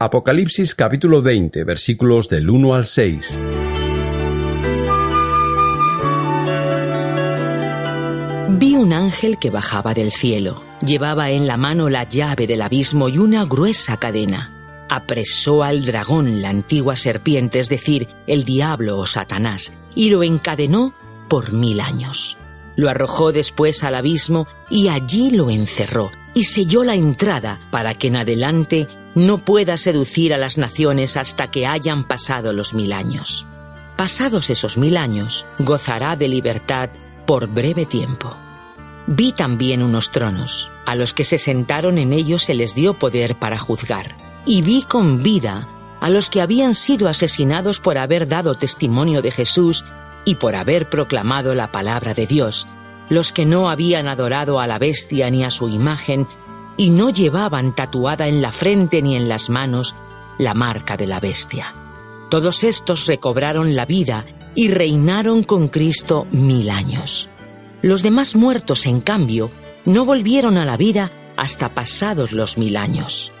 Apocalipsis capítulo 20 versículos del 1 al 6. Vi un ángel que bajaba del cielo. Llevaba en la mano la llave del abismo y una gruesa cadena. Apresó al dragón, la antigua serpiente, es decir, el diablo o Satanás, y lo encadenó por mil años. Lo arrojó después al abismo y allí lo encerró y selló la entrada para que en adelante no pueda seducir a las naciones hasta que hayan pasado los mil años. Pasados esos mil años, gozará de libertad por breve tiempo. Vi también unos tronos. A los que se sentaron en ellos se les dio poder para juzgar. Y vi con vida a los que habían sido asesinados por haber dado testimonio de Jesús y por haber proclamado la palabra de Dios, los que no habían adorado a la bestia ni a su imagen, y no llevaban tatuada en la frente ni en las manos la marca de la bestia. Todos estos recobraron la vida y reinaron con Cristo mil años. Los demás muertos, en cambio, no volvieron a la vida hasta pasados los mil años.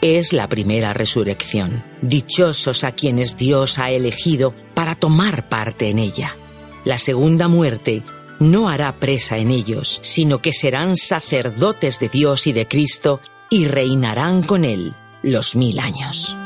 Es la primera resurrección. Dichosos a quienes Dios ha elegido para tomar parte en ella. La segunda muerte no hará presa en ellos, sino que serán sacerdotes de Dios y de Cristo y reinarán con Él los mil años.